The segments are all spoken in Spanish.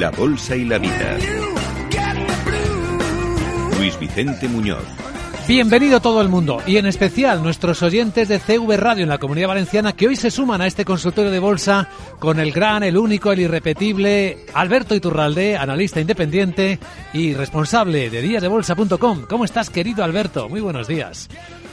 la Bolsa y la Vida. Luis Vicente Muñoz. Bienvenido todo el mundo y en especial nuestros oyentes de CV Radio en la Comunidad Valenciana que hoy se suman a este consultorio de bolsa con el gran, el único, el irrepetible Alberto Iturralde, analista independiente y responsable de díasdebolsa.com. ¿Cómo estás querido Alberto? Muy buenos días.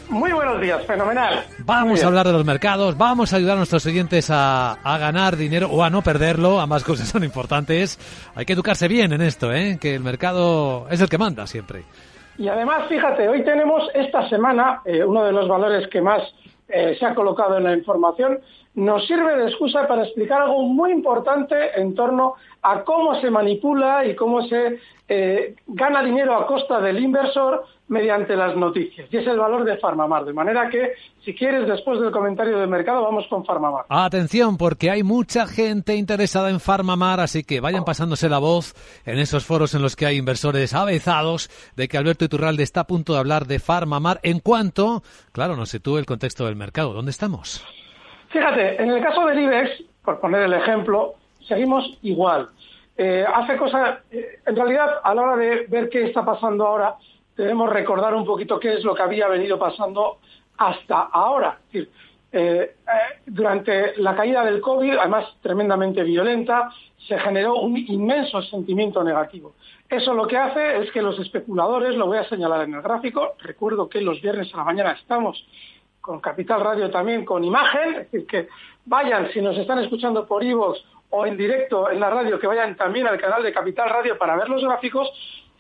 Muy buenos días, fenomenal. Vamos a hablar de los mercados, vamos a ayudar a nuestros oyentes a, ganar dinero o a no perderlo, ambas cosas son importantes. Hay que educarse bien en esto, ¿eh? que el mercado es el que manda siempre. Y además, fíjate, hoy tenemos esta semana eh, uno de los valores que más eh, se ha colocado en la información, nos sirve de excusa para explicar algo muy importante en torno a cómo se manipula y cómo se eh, gana dinero a costa del inversor mediante las noticias. Y es el valor de Farmamar. De manera que, si quieres, después del comentario de mercado, vamos con Farmamar. Atención, porque hay mucha gente interesada en Farmamar, así que vayan pasándose la voz en esos foros en los que hay inversores avezados de que Alberto Iturralde está a punto de hablar de Farmamar en cuanto, claro, nos sitúe el contexto del mercado. ¿Dónde estamos? Fíjate, en el caso del IBEX, por poner el ejemplo, seguimos igual. Eh, hace cosas, eh, en realidad, a la hora de ver qué está pasando ahora, debemos recordar un poquito qué es lo que había venido pasando hasta ahora. Eh, durante la caída del COVID, además tremendamente violenta, se generó un inmenso sentimiento negativo. Eso lo que hace es que los especuladores, lo voy a señalar en el gráfico, recuerdo que los viernes a la mañana estamos con Capital Radio también con imagen, es decir, que vayan, si nos están escuchando por iVoox o en directo en la radio, que vayan también al canal de Capital Radio para ver los gráficos,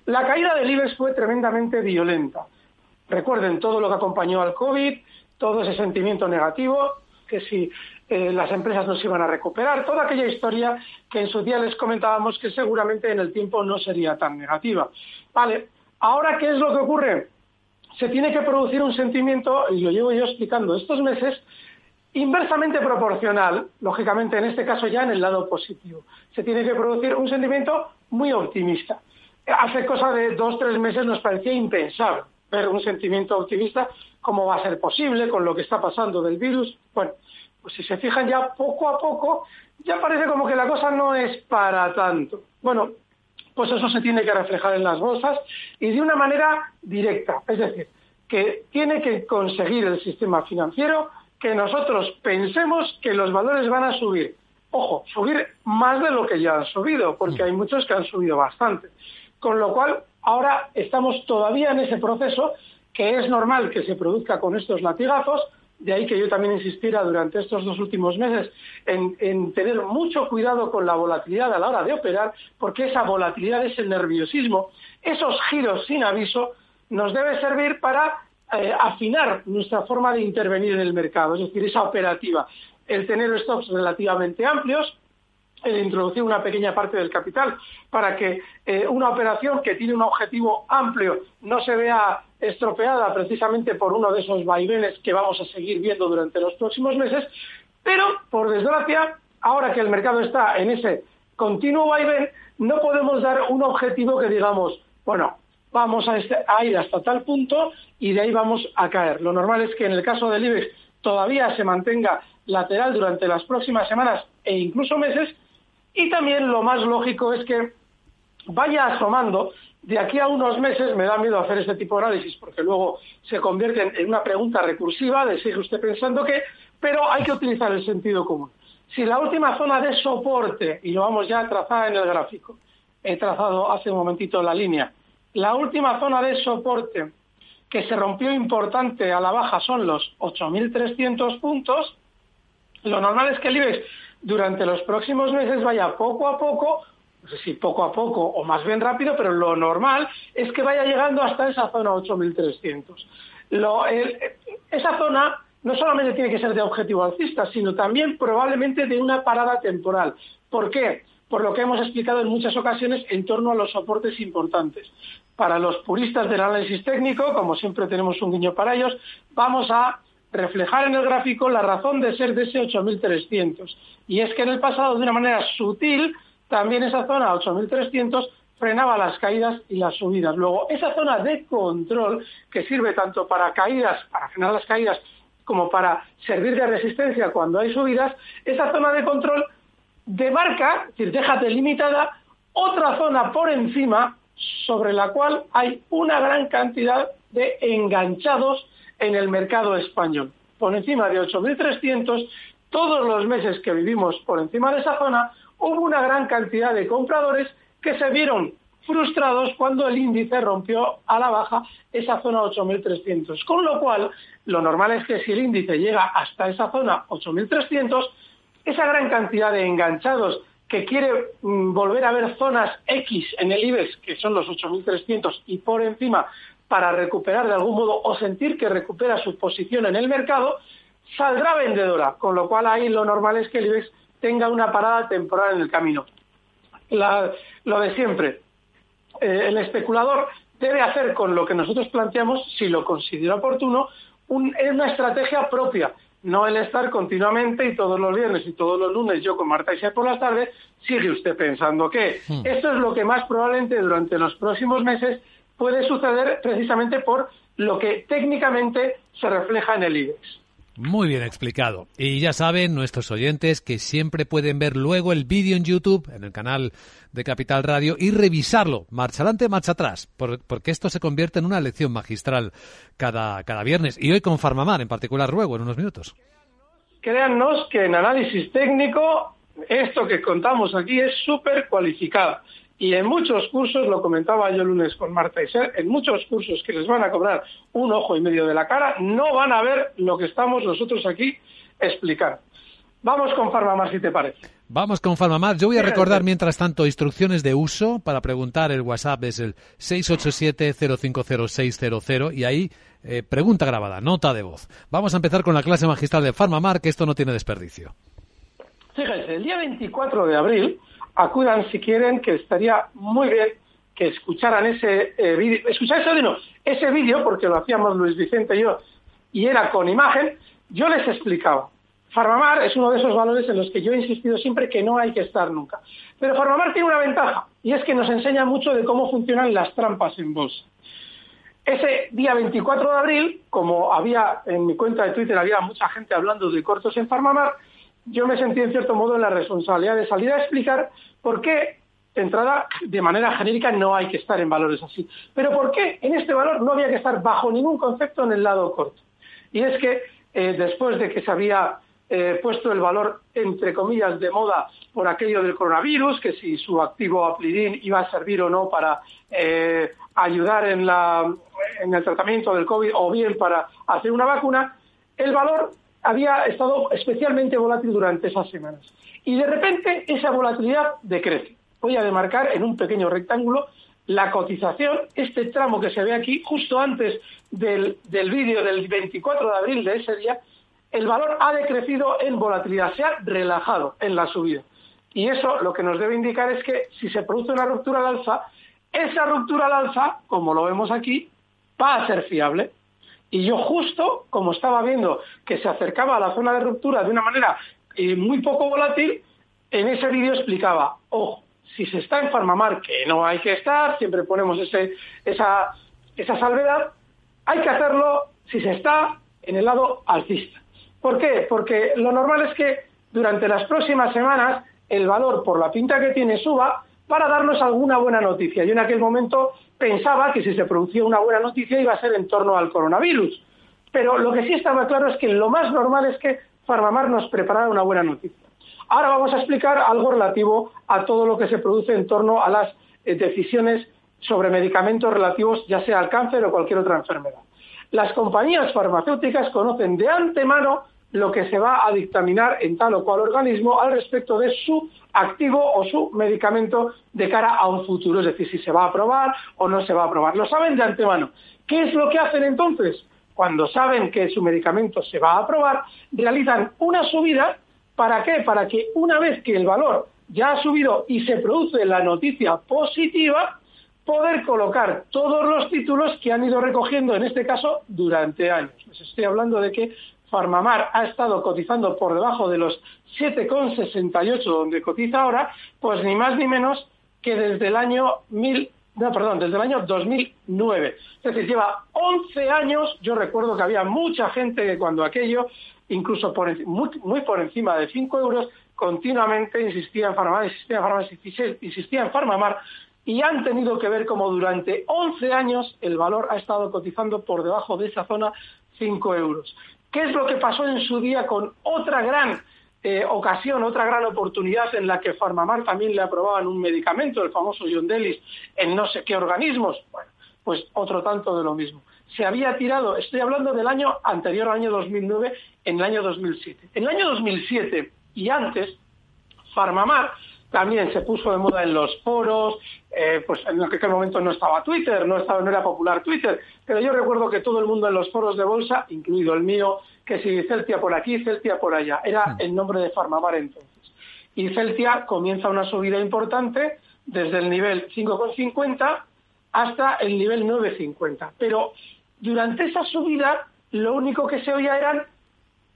la caída del IBEX fue tremendamente violenta. Recuerden todo lo que acompañó al COVID, todo ese sentimiento negativo, que si eh, las empresas no se iban a recuperar, toda aquella historia que en su día les comentábamos que seguramente en el tiempo no sería tan negativa. Vale, ahora, ¿qué es lo que ocurre? Se tiene que producir un sentimiento, y lo llevo yo explicando estos meses, inversamente proporcional, lógicamente en este caso ya en el lado positivo. Se tiene que producir un sentimiento muy optimista. Hace cosa de dos, tres meses nos parecía impensable ver un sentimiento optimista, cómo va a ser posible con lo que está pasando del virus. Bueno, pues si se fijan ya poco a poco, ya parece como que la cosa no es para tanto. Bueno, pues eso se tiene que reflejar en las bolsas y de una manera directa. Es decir, que tiene que conseguir el sistema financiero que nosotros pensemos que los valores van a subir. Ojo, subir más de lo que ya han subido, porque hay muchos que han subido bastante. Con lo cual, ahora estamos todavía en ese proceso que es normal que se produzca con estos latigazos, de ahí que yo también insistiera durante estos dos últimos meses en, tener mucho cuidado con la volatilidad a la hora de operar, porque esa volatilidad, ese nerviosismo, esos giros sin aviso, nos debe servir para eh, afinar nuestra forma de intervenir en el mercado, es decir, esa operativa, el tener stops relativamente amplios, introducir una pequeña parte del capital para que eh, una operación que tiene un objetivo amplio no se vea estropeada precisamente por uno de esos vaivenes que vamos a seguir viendo durante los próximos meses, pero por desgracia, ahora que el mercado está en ese continuo vaivén, no podemos dar un objetivo que digamos, bueno, vamos a, este, ir hasta tal punto y de ahí vamos a caer. Lo normal es que en el caso del IBEX todavía se mantenga lateral durante las próximas semanas e incluso meses y también lo más lógico es que vaya asomando de aquí a unos meses, me da miedo hacer este tipo de análisis porque luego se convierte en una pregunta recursiva de sigue usted pensando que, pero hay que utilizar el sentido común. Si la última zona de soporte, y lo vamos ya a trazar en el gráfico, he trazado hace un momentito la línea, la última zona de soporte que se rompió importante a la baja son los 8.300 puntos. Lo normal es que el IBEX durante los próximos meses vaya poco a poco no sé si poco a poco o más bien rápido, pero lo normal es que vaya llegando hasta esa zona 8300. Lo, esa zona no solamente tiene que ser de objetivo alcista, sino también probablemente de una parada temporal. ¿Por qué? Por lo que hemos explicado en muchas ocasiones en torno a los soportes importantes. Para los puristas del análisis técnico, como siempre tenemos un guiño para ellos, vamos a reflejar en el gráfico la razón de ser de ese 8300. Y es que en el pasado, de una manera sutil, también esa zona 8300 frenaba las caídas y las subidas. Luego, esa zona de control, que sirve tanto para caídas, para frenar las caídas, como para servir de resistencia cuando hay subidas, esa zona de control demarca, es decir, deja delimitada otra zona por encima sobre la cual hay una gran cantidad de enganchados en el mercado español. Por encima de 8.300, todos los meses que vivimos por encima de esa zona, hubo una gran cantidad de compradores que se vieron frustrados cuando el índice rompió a la baja esa zona 8.300. Con lo cual, lo normal es que si el índice llega hasta esa zona 8.300, esa gran cantidad de enganchados que quiere mm, volver a ver zonas X en el IBEX, que son los 8.300 y por encima, para recuperar de algún modo o sentir que recupera su posición en el mercado, saldrá vendedora, con lo cual ahí lo normal es que el IBEX tenga una parada temporal en el camino. lo de siempre, eh, el especulador debe hacer con lo que nosotros planteamos, si lo considera oportuno, una estrategia propia, no el estar continuamente y todos los viernes y todos los lunes yo con Marta y por las tardes, sigue usted pensando que hmm. esto es lo que más probablemente durante los próximos meses puede suceder precisamente por lo que técnicamente se refleja en el IBEX. Muy bien explicado. Y ya saben nuestros oyentes que siempre pueden ver luego el vídeo en YouTube, en el canal de Capital Radio, y revisarlo, marcha adelante, marcha atrás, porque esto se convierte en una lección magistral cada, cada viernes. Y hoy con Farmamar, en particular luego, en unos minutos. Créannos que en análisis técnico, esto que contamos aquí es súper cualificado. Y en muchos cursos, lo comentaba yo el lunes con Marta y Ser, en muchos cursos que les van a cobrar un ojo y medio de la cara, no van a ver lo que estamos nosotros aquí explicando. Vamos con Farmamar, si te parece. Vamos con Farmamar. Yo voy a recordar, mientras tanto, instrucciones de uso. Para preguntar, el WhatsApp es el 687-050600 y ahí eh, pregunta grabada, nota de voz. Vamos a empezar con la clase magistral de Farmamar, que esto no tiene desperdicio. Fíjense, el día 24 de abril acudan si quieren, que estaría muy bien que escucharan ese eh, vídeo, escuchar ese no, ese vídeo, porque lo hacíamos Luis Vicente y yo, y era con imagen, yo les explicaba. Farmamar es uno de esos valores en los que yo he insistido siempre que no hay que estar nunca. Pero Farmamar tiene una ventaja, y es que nos enseña mucho de cómo funcionan las trampas en bolsa. Ese día 24 de abril, como había en mi cuenta de Twitter, había mucha gente hablando de cortos en Farmamar, yo me sentí en cierto modo en la responsabilidad de salir a explicar por qué, de entrada, de manera genérica, no hay que estar en valores así. Pero por qué en este valor no había que estar bajo ningún concepto en el lado corto. Y es que eh, después de que se había eh, puesto el valor, entre comillas, de moda por aquello del coronavirus, que si su activo aplidin iba a servir o no para eh, ayudar en, la, en el tratamiento del COVID o bien para hacer una vacuna, el valor había estado especialmente volátil durante esas semanas. Y de repente esa volatilidad decrece. Voy a demarcar en un pequeño rectángulo la cotización, este tramo que se ve aquí, justo antes del, del vídeo del 24 de abril de ese día, el valor ha decrecido en volatilidad, se ha relajado en la subida. Y eso lo que nos debe indicar es que si se produce una ruptura al alza, esa ruptura al alza, como lo vemos aquí, va a ser fiable. Y yo justo, como estaba viendo que se acercaba a la zona de ruptura de una manera eh, muy poco volátil, en ese vídeo explicaba, ojo, si se está en Farmamar, que no hay que estar, siempre ponemos ese, esa, esa salvedad, hay que hacerlo si se está en el lado alcista. ¿Por qué? Porque lo normal es que durante las próximas semanas el valor por la pinta que tiene suba para darnos alguna buena noticia. Yo en aquel momento pensaba que si se producía una buena noticia iba a ser en torno al coronavirus. Pero lo que sí estaba claro es que lo más normal es que Farmamar nos preparara una buena noticia. Ahora vamos a explicar algo relativo a todo lo que se produce en torno a las eh, decisiones sobre medicamentos relativos ya sea al cáncer o cualquier otra enfermedad. Las compañías farmacéuticas conocen de antemano lo que se va a dictaminar en tal o cual organismo al respecto de su activo o su medicamento de cara a un futuro, es decir, si se va a aprobar o no se va a aprobar. Lo saben de antemano. ¿Qué es lo que hacen entonces? Cuando saben que su medicamento se va a aprobar, realizan una subida. ¿Para qué? Para que una vez que el valor ya ha subido y se produce la noticia positiva, poder colocar todos los títulos que han ido recogiendo, en este caso, durante años. Estoy hablando de que Farmamar ha estado cotizando por debajo de los 7,68 donde cotiza ahora, pues ni más ni menos que desde el año 1000, no, perdón, desde el año 2009. Es decir, lleva 11 años, yo recuerdo que había mucha gente que cuando aquello, incluso muy por encima de 5 euros, continuamente insistía en Farmamar, insistía en Farmamar, insistía en Farmamar, y han tenido que ver como durante 11 años el valor ha estado cotizando por debajo de esa zona 5 euros. ¿Qué es lo que pasó en su día con otra gran eh, ocasión, otra gran oportunidad en la que Farmamar también le aprobaban un medicamento, el famoso Yondelis, en no sé qué organismos? Bueno, pues otro tanto de lo mismo. Se había tirado, estoy hablando del año anterior al año 2009, en el año 2007. En el año 2007 y antes, Farmamar también se puso de moda en los foros, eh, pues en aquel momento no estaba Twitter, no, estaba, no era popular Twitter, pero yo recuerdo que todo el mundo en los foros de bolsa, incluido el mío, que si Celtia por aquí, Celtia por allá, era el nombre de Farmamar entonces. Y Celtia comienza una subida importante desde el nivel 5,50 hasta el nivel 9,50. Pero durante esa subida lo único que se oía eran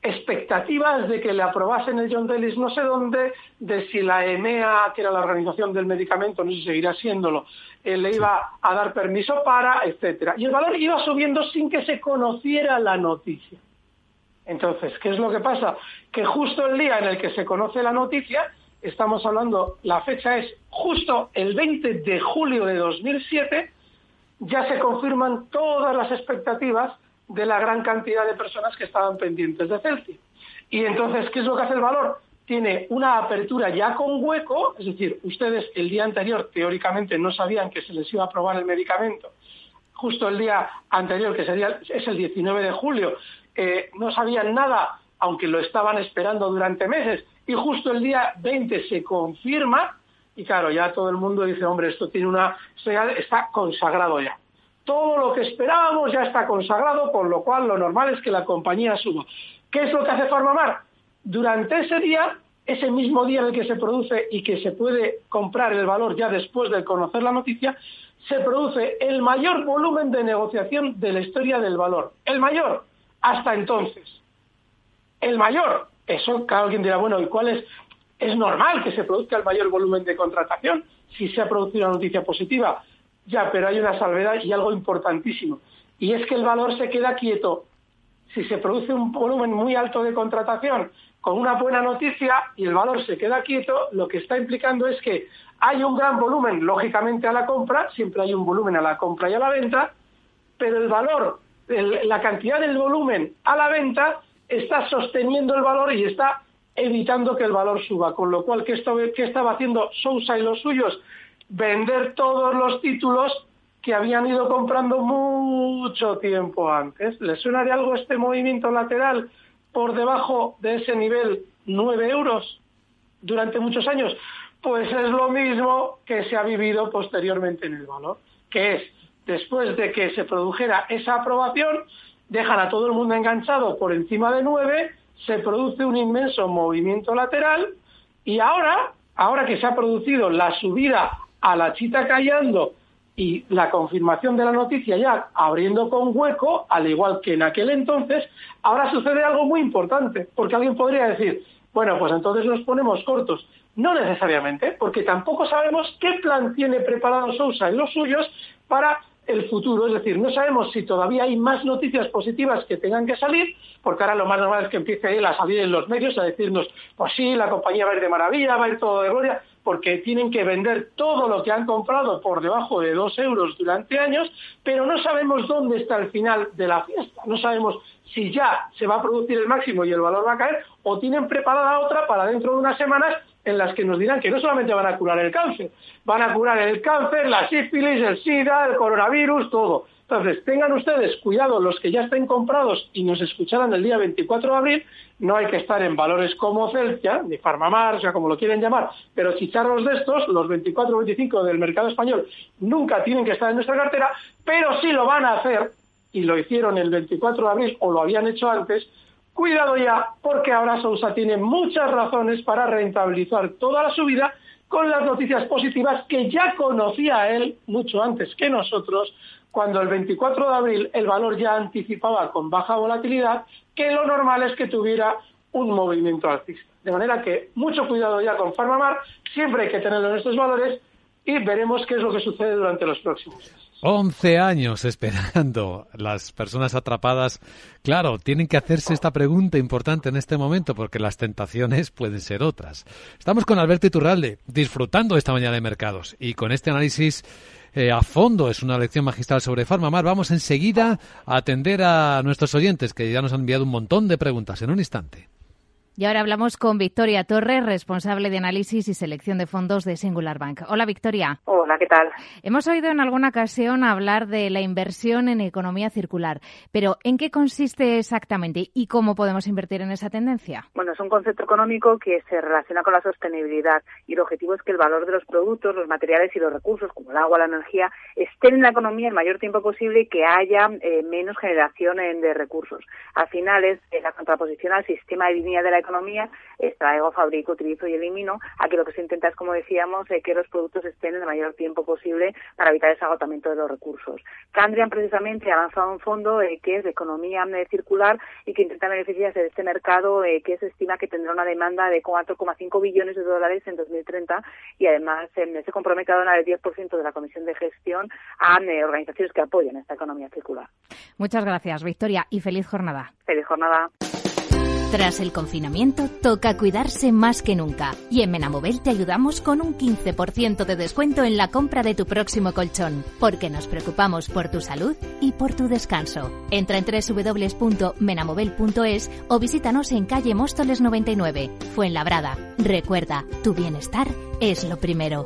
expectativas de que le aprobasen el John Delis no sé dónde, de si la EMEA, que era la organización del medicamento, no sé si seguirá siéndolo, eh, le iba a dar permiso para, etcétera. Y el valor iba subiendo sin que se conociera la noticia. Entonces, ¿qué es lo que pasa? Que justo el día en el que se conoce la noticia, estamos hablando, la fecha es justo el 20 de julio de 2007, ya se confirman todas las expectativas de la gran cantidad de personas que estaban pendientes de Celtic. Y entonces, ¿qué es lo que hace el valor? Tiene una apertura ya con hueco, es decir, ustedes el día anterior teóricamente no sabían que se les iba a aprobar el medicamento. Justo el día anterior, que sería es el 19 de julio, eh, no sabían nada, aunque lo estaban esperando durante meses. Y justo el día 20 se confirma, y claro, ya todo el mundo dice, hombre, esto tiene una, está consagrado ya todo lo que esperábamos ya está consagrado, por lo cual lo normal es que la compañía suba. ¿Qué es lo que hace Farmamar? Durante ese día, ese mismo día en el que se produce y que se puede comprar el valor ya después de conocer la noticia, se produce el mayor volumen de negociación de la historia del valor. El mayor, hasta entonces. El mayor. Eso, alguien dirá, bueno, ¿y cuál es? Es normal que se produzca el mayor volumen de contratación si se ha producido una noticia positiva. Ya, pero hay una salvedad y algo importantísimo. Y es que el valor se queda quieto. Si se produce un volumen muy alto de contratación con una buena noticia y el valor se queda quieto, lo que está implicando es que hay un gran volumen, lógicamente, a la compra, siempre hay un volumen a la compra y a la venta, pero el valor, la cantidad del volumen a la venta está sosteniendo el valor y está evitando que el valor suba. Con lo cual, ¿qué, estaba haciendo Sousa y los suyos? Vender todos los títulos que habían ido comprando mucho tiempo antes. ¿Les suena de algo este movimiento lateral por debajo de ese nivel 9 euros durante muchos años? Pues es lo mismo que se ha vivido posteriormente en el valor, que es después de que se produjera esa aprobación, dejan a todo el mundo enganchado por encima de 9, se produce un inmenso movimiento lateral y ahora, ahora que se ha producido la subida a la chita callando y la confirmación de la noticia ya abriendo con hueco, al igual que en aquel entonces, ahora sucede algo muy importante, porque alguien podría decir, bueno, pues entonces nos ponemos cortos. No necesariamente, porque tampoco sabemos qué plan tiene preparado Sousa y los suyos para el futuro. Es decir, no sabemos si todavía hay más noticias positivas que tengan que salir, porque ahora lo más normal es que empiece él a salir en los medios a decirnos, pues sí, la compañía va a ir de maravilla, va a ir todo de gloria, porque tienen que vender todo lo que han comprado por debajo de dos euros durante años, pero no sabemos dónde está el final de la fiesta. No sabemos si ya se va a producir el máximo y el valor va a caer, o tienen preparada otra para dentro de unas semanas en las que nos dirán que no solamente van a curar el cáncer, van a curar el cáncer, la sífilis, el SIDA, el coronavirus, todo. Entonces, tengan ustedes cuidado los que ya estén comprados y nos escucharan el día 24 de abril, no hay que estar en valores como Celtia, ni Farmamar, o sea, como lo quieren llamar, pero chicharros de estos, los 24 o 25 del mercado español, nunca tienen que estar en nuestra cartera, pero sí lo van a hacer, y lo hicieron el 24 de abril o lo habían hecho antes, cuidado ya, porque ahora Sousa tiene muchas razones para rentabilizar toda la subida con las noticias positivas que ya conocía él mucho antes que nosotros, cuando el 24 de abril el valor ya anticipaba con baja volatilidad que lo normal es que tuviera un movimiento alcista. De manera que mucho cuidado ya con Farmamar, siempre hay que tenerlo en estos valores y veremos qué es lo que sucede durante los próximos días. 11 años esperando las personas atrapadas. Claro, tienen que hacerse esta pregunta importante en este momento porque las tentaciones pueden ser otras. Estamos con Alberto Iturralde, disfrutando esta mañana de mercados y con este análisis eh, a fondo. Es una lección magistral sobre Farmamar. Vamos enseguida a atender a nuestros oyentes que ya nos han enviado un montón de preguntas en un instante. Y ahora hablamos con Victoria Torres, responsable de análisis y selección de fondos de Singular Bank. Hola, Victoria. Hola, ¿qué tal? Hemos oído en alguna ocasión hablar de la inversión en economía circular, pero ¿en qué consiste exactamente y cómo podemos invertir en esa tendencia? Bueno, es un concepto económico que se relaciona con la sostenibilidad y el objetivo es que el valor de los productos, los materiales y los recursos, como el agua, la energía, estén en la economía el mayor tiempo posible y que haya eh, menos generación de recursos. Al final es eh, la contraposición al sistema de línea de la economía, extraigo, fabrico, utilizo y elimino, aquí lo que se intenta es, como decíamos, eh, que los productos estén en el mayor tiempo posible para evitar ese agotamiento de los recursos. Candrian precisamente ha lanzado un fondo eh, que es de economía eh, circular y que intenta beneficiarse de este mercado que se estima que tendrá una demanda de 4,5 billones de dólares en 2030 y además se compromete a donar el 10% de la comisión de gestión a organizaciones que apoyan esta economía circular. Muchas gracias, Victoria, y feliz jornada. Feliz jornada. Tras el confinamiento, toca cuidarse más que nunca. Y en Menamobel te ayudamos con un 15% de descuento en la compra de tu próximo colchón, porque nos preocupamos por tu salud y por tu descanso. Entra en www.menamobel.es o visítanos en calle Móstoles 99, Fuenlabrada. Recuerda, tu bienestar es lo primero.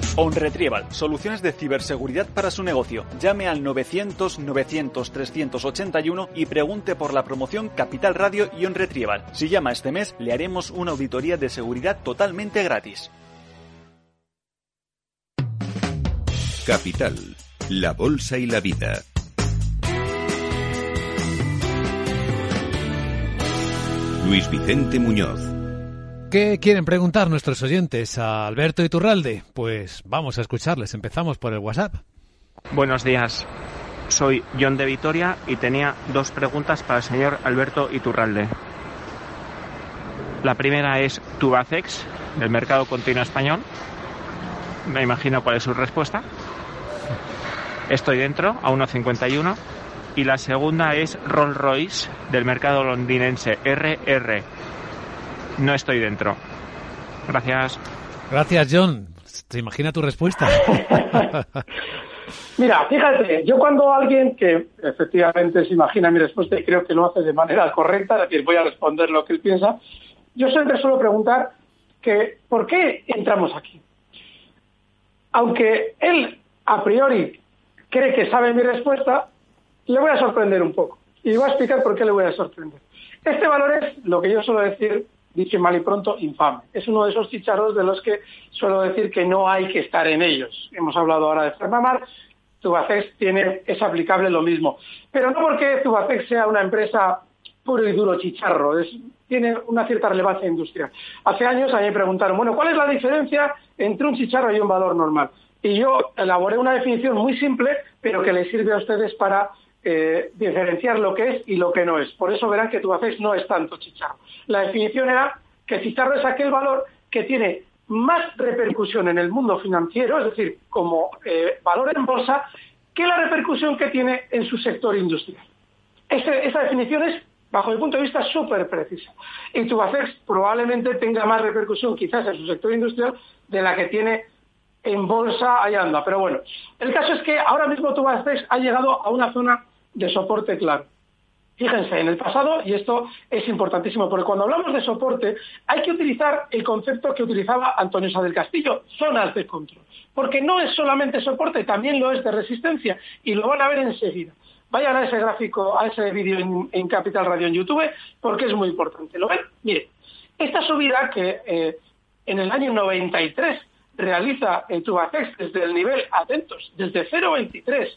OnRetrieval, soluciones de ciberseguridad para su negocio. Llame al 900 900 381 y pregunte por la promoción Capital Radio y OnRetrieval. Si llama este mes, le haremos una auditoría de seguridad totalmente gratis. Capital, la bolsa y la vida. Luis Vicente Muñoz. ¿Qué quieren preguntar nuestros oyentes a Alberto Iturralde? Pues vamos a escucharles. Empezamos por el WhatsApp. Buenos días. Soy John de Vitoria y tenía dos preguntas para el señor Alberto Iturralde. La primera es Tubacex, del mercado continuo español. Me imagino cuál es su respuesta. Estoy dentro, a 1,51. Y la segunda es Rolls Royce, del mercado londinense RR no estoy dentro. Gracias. Gracias, John. ¿Te imagina tu respuesta? Mira, fíjate, yo cuando alguien que efectivamente se imagina mi respuesta y creo que lo hace de manera correcta, es decir, voy a responder lo que él piensa, yo siempre suelo preguntar que ¿por qué entramos aquí? Aunque él a priori cree que sabe mi respuesta, le voy a sorprender un poco. Y voy a explicar por qué le voy a sorprender. Este valor es lo que yo suelo decir dicho mal y pronto, infame. Es uno de esos chicharros de los que suelo decir que no hay que estar en ellos. Hemos hablado ahora de Fermamar, Tubacex tiene, es aplicable lo mismo. Pero no porque Tubacex sea una empresa puro y duro chicharro, tiene una cierta relevancia industrial. Hace años a mí me preguntaron, bueno, ¿cuál es la diferencia entre un chicharro y un valor normal? Y yo elaboré una definición muy simple, pero que les sirve a ustedes para eh, diferenciar lo que es y lo que no es. Por eso verán que tu no es tanto chicharro. La definición era que chicharro es aquel valor que tiene más repercusión en el mundo financiero, es decir, como eh, valor en bolsa, que la repercusión que tiene en su sector industrial. esa definición es, bajo mi punto de vista, súper precisa. Y Tubacex probablemente tenga más repercusión quizás en su sector industrial de la que tiene en bolsa allá anda. Pero bueno, el caso es que ahora mismo Tubacex ha llegado a una zona de soporte claro. Fíjense, en el pasado, y esto es importantísimo, porque cuando hablamos de soporte hay que utilizar el concepto que utilizaba Antonio Sá del Castillo, zonas de control. Porque no es solamente soporte, también lo es de resistencia, y lo van a ver enseguida. Vayan a ese gráfico, a ese vídeo en, Capital Radio en YouTube, porque es muy importante. ¿Lo ven? Mire, esta subida que eh, en el año 93 realiza el Tubacex desde el nivel, atentos, desde 0,23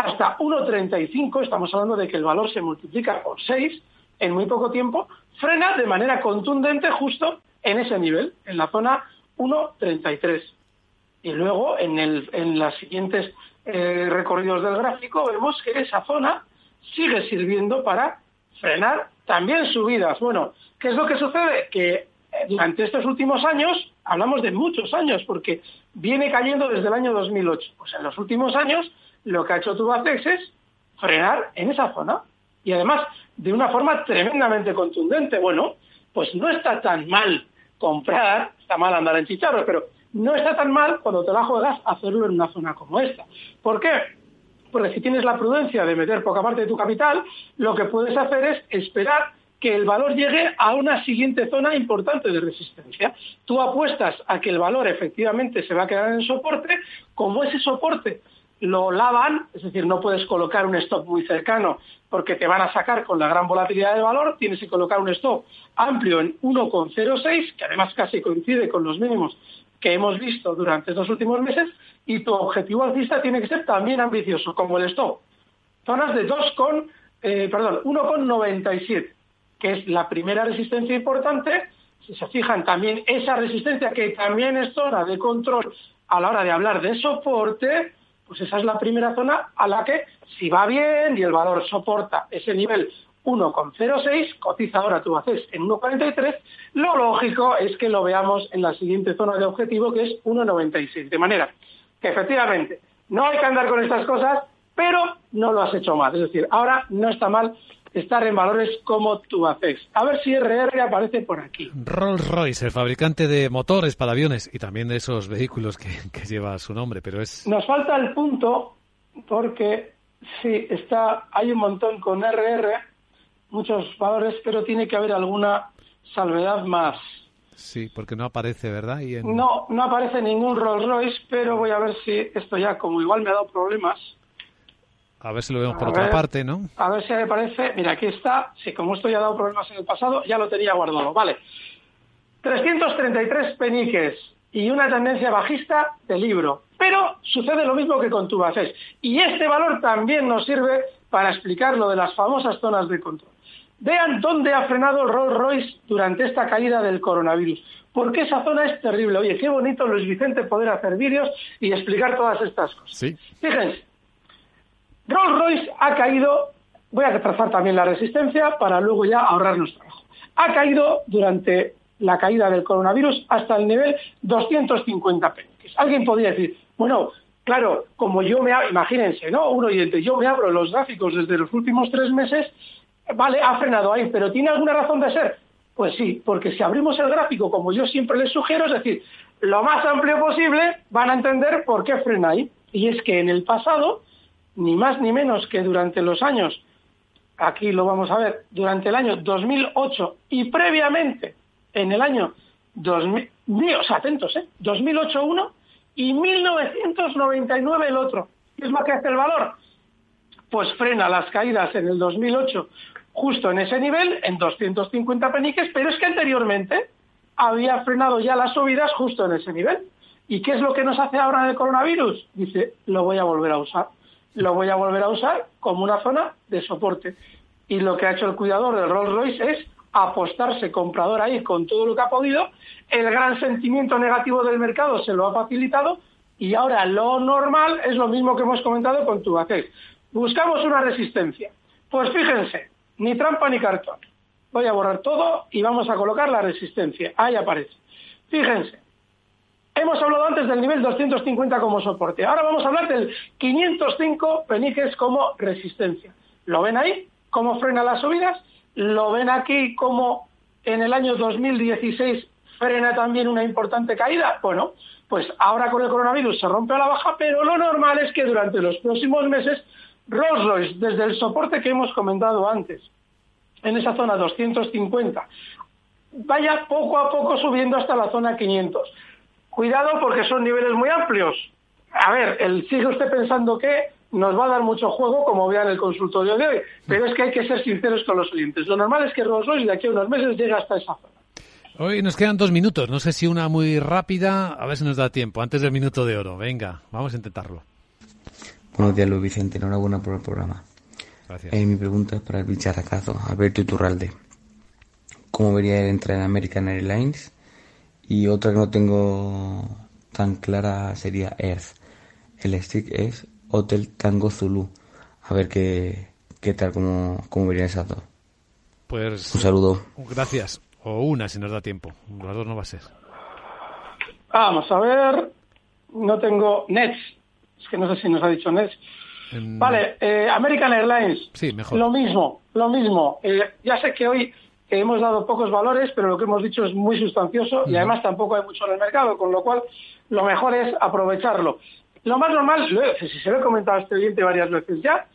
hasta 1,35, estamos hablando de que el valor se multiplica por 6 en muy poco tiempo, frena de manera contundente justo en ese nivel, en la zona 1,33. Y luego en, el, en los siguientes eh, recorridos del gráfico vemos que esa zona sigue sirviendo para frenar también subidas. Bueno, ¿qué es lo que sucede? Que eh, durante estos últimos años, hablamos de muchos años, porque viene cayendo desde el año 2008. Pues en los últimos años lo que ha hecho Tubacex es frenar en esa zona. Y además, de una forma tremendamente contundente. Bueno, pues no está tan mal comprar, está mal andar en chicharros, pero no está tan mal cuando te la juegas hacerlo en una zona como esta. ¿Por qué? Porque si tienes la prudencia de meter poca parte de tu capital, lo que puedes hacer es esperar que el valor llegue a una siguiente zona importante de resistencia. Tú apuestas a que el valor efectivamente se va a quedar en soporte, como ese soporte lo lavan, es decir, no puedes colocar un stop muy cercano porque te van a sacar con la gran volatilidad de valor, tienes que colocar un stop amplio en 1,06, que además casi coincide con los mínimos que hemos visto durante estos últimos meses, y tu objetivo alcista tiene que ser también ambicioso, como el stop. Zonas de 2 eh, perdón, 1,97, que es la primera resistencia importante. Si se fijan, también esa resistencia que también es zona de control a la hora de hablar de soporte, pues esa es la primera zona a la que, si va bien y el valor soporta ese nivel 1,06, cotiza ahora tú haces en 1,43, lo lógico es que lo veamos en la siguiente zona de objetivo que es 1,96. De manera que efectivamente no hay que andar con estas cosas, pero no lo has hecho mal. Es decir, ahora no está mal estar en valores como tú haces. A ver si RR aparece por aquí. Rolls-Royce, el fabricante de motores para aviones y también de esos vehículos que, lleva su nombre, pero es... Nos falta el punto porque sí, está, hay un montón con RR, muchos valores, pero tiene que haber alguna salvedad más. Sí, porque no aparece, ¿verdad? No, no aparece ningún Rolls Royce, pero voy a ver si esto ya, como igual me ha dado problemas, a ver si lo vemos por otra parte, ¿no? A ver si me parece. Mira, aquí está. Sí, como esto ya ha dado problemas en el pasado, ya lo tenía guardado. Vale. 333 peniques y una tendencia bajista de libro. Pero sucede lo mismo que con Tubacex. Y este valor también nos sirve para explicar lo de las famosas zonas de control. Vean dónde ha frenado el Rolls Royce durante esta caída del coronavirus. Porque esa zona es terrible. Oye, qué bonito Luis Vicente poder hacer vídeos y explicar todas estas cosas. Sí. Fíjense, Rolls Royce ha caído, voy a trazar también la resistencia para luego ya ahorrarnos trabajo. Ha caído durante la caída del coronavirus hasta el nivel 250 peniques. Alguien podría decir, bueno, claro, como yo me, imagínense, ¿no? Un oyente, yo me abro los gráficos desde los últimos tres meses, vale, ha frenado ahí, pero ¿tiene alguna razón de ser? Pues sí, porque si abrimos el gráfico como yo siempre les sugiero, es decir, lo más amplio posible, van a entender por qué frena ahí. Y es que en el pasado ni más ni menos que durante los años, aquí lo vamos a ver, durante el año 2008 y previamente en el año 2000, o atentos, ¿eh? 2008 uno y 1999 el otro. ¿Qué es lo que hace el valor? Pues frena las caídas en el 2008 justo en ese nivel, en 250 peniques, pero es que anteriormente había frenado ya las subidas justo en ese nivel. ¿Y qué es lo que nos hace ahora el coronavirus? Dice, lo voy a volver a usar lo voy a volver a usar como una zona de soporte. y lo que ha hecho el cuidador del Rolls Royce es apostarse comprador ahí con todo lo que ha podido, el gran sentimiento negativo del mercado se lo ha facilitado y ahora lo normal es lo mismo que hemos comentado con Tubacex. Buscamos una resistencia. Pues fíjense, ni trampa ni cartón. Voy a borrar todo y vamos a colocar la resistencia. Ahí aparece. Fíjense, hemos hablado antes del nivel 250 como soporte. Ahora vamos a hablar del 505 peniques como resistencia. ¿Lo ven ahí? ¿Cómo frena las subidas? ¿Lo ven aquí como en el año 2016 frena también una importante caída? Bueno, pues ahora con el coronavirus se rompe a la baja, pero lo normal es que durante los próximos meses Rolls Royce, desde el soporte que hemos comentado antes, en esa zona 250, vaya poco a poco subiendo hasta la zona 500. Cuidado porque son niveles muy amplios. A ver, el, sigue usted pensando que nos va a dar mucho juego, como vea en el consultorio de hoy, pero es que hay que ser sinceros con los clientes. Lo normal es que Rolls Royce de aquí a unos meses llegue hasta esa zona. Hoy nos quedan dos minutos, no sé si una muy rápida, a ver si nos da tiempo, antes del minuto de oro. Venga, vamos a intentarlo. Buenos días, Luis Vicente, enhorabuena por el programa. Gracias. Eh, mi pregunta es para el bicharracazo, Alberto Iturralde. ¿Cómo vería él entrar en American Airlines? Y otra que no tengo tan clara sería Earth. El stick es Hotel Tango Zulu. A ver qué, qué tal, cómo, cómo verían esas dos. Pues Un saludo. gracias. O una si nos da tiempo. Las dos no va a ser. Vamos a ver. No tengo Nets. Es que no sé si nos ha dicho Nets. Vale, eh, American Airlines. Sí, mejor. Lo mismo, lo mismo. Eh, ya sé que hoy hemos dado pocos valores, pero lo que hemos dicho es muy sustancioso y además tampoco hay mucho en el mercado, con lo cual lo mejor es aprovecharlo. Lo más normal, si se lo he comentado a este oyente varias veces ya,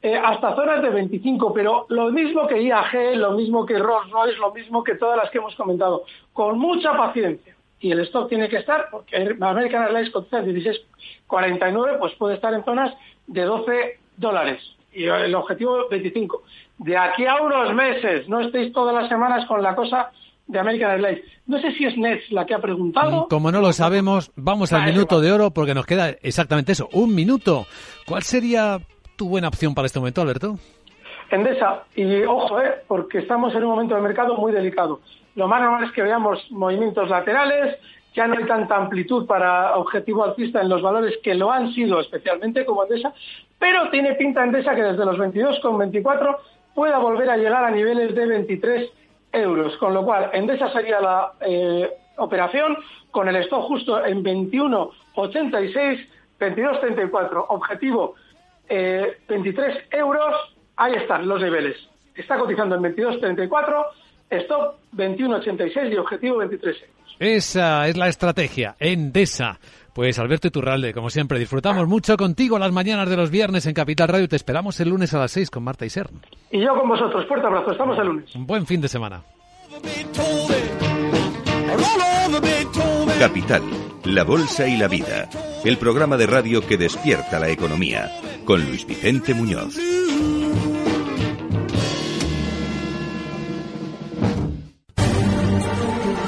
eh, hasta zonas de 25, pero lo mismo que IAG, lo mismo que Rolls Royce, lo mismo que todas las que hemos comentado, con mucha paciencia. Y el stock tiene que estar, porque American Airlines cotiza en 16,49, pues puede estar en zonas de 12 dólares. Y el objetivo 25. De aquí a unos meses, no estéis todas las semanas con la cosa de American Airlines. No sé si es Nets la que ha preguntado. Como no lo sabemos, vamos al minuto de oro porque nos queda exactamente eso, un minuto. ¿Cuál sería tu buena opción para este momento, Alberto? Endesa, y ojo, eh, porque estamos en un momento de mercado muy delicado. Lo más normal es que veamos movimientos laterales, ya no hay tanta amplitud para objetivo alcista en los valores que lo han sido especialmente como Endesa, pero tiene pinta Endesa que desde los 22,24 pueda volver a llegar a niveles de 23 euros, con lo cual Endesa sería la eh, operación con el stock justo en 21,86, 22,34, objetivo eh, 23 euros, ahí están los niveles. Está cotizando en 22,34, stop 21,86 y objetivo 23 euros. Esa es la estrategia, Endesa. Pues Alberto Iturralde, como siempre, disfrutamos mucho contigo las mañanas de los viernes en Capital Radio. Te esperamos el lunes a las 6 con Marta y Ser. Y yo con vosotros, fuerte abrazo, estamos el lunes. Un buen fin de semana. Capital, la Bolsa y la Vida. El programa de radio que despierta la economía. Con Luis Vicente Muñoz.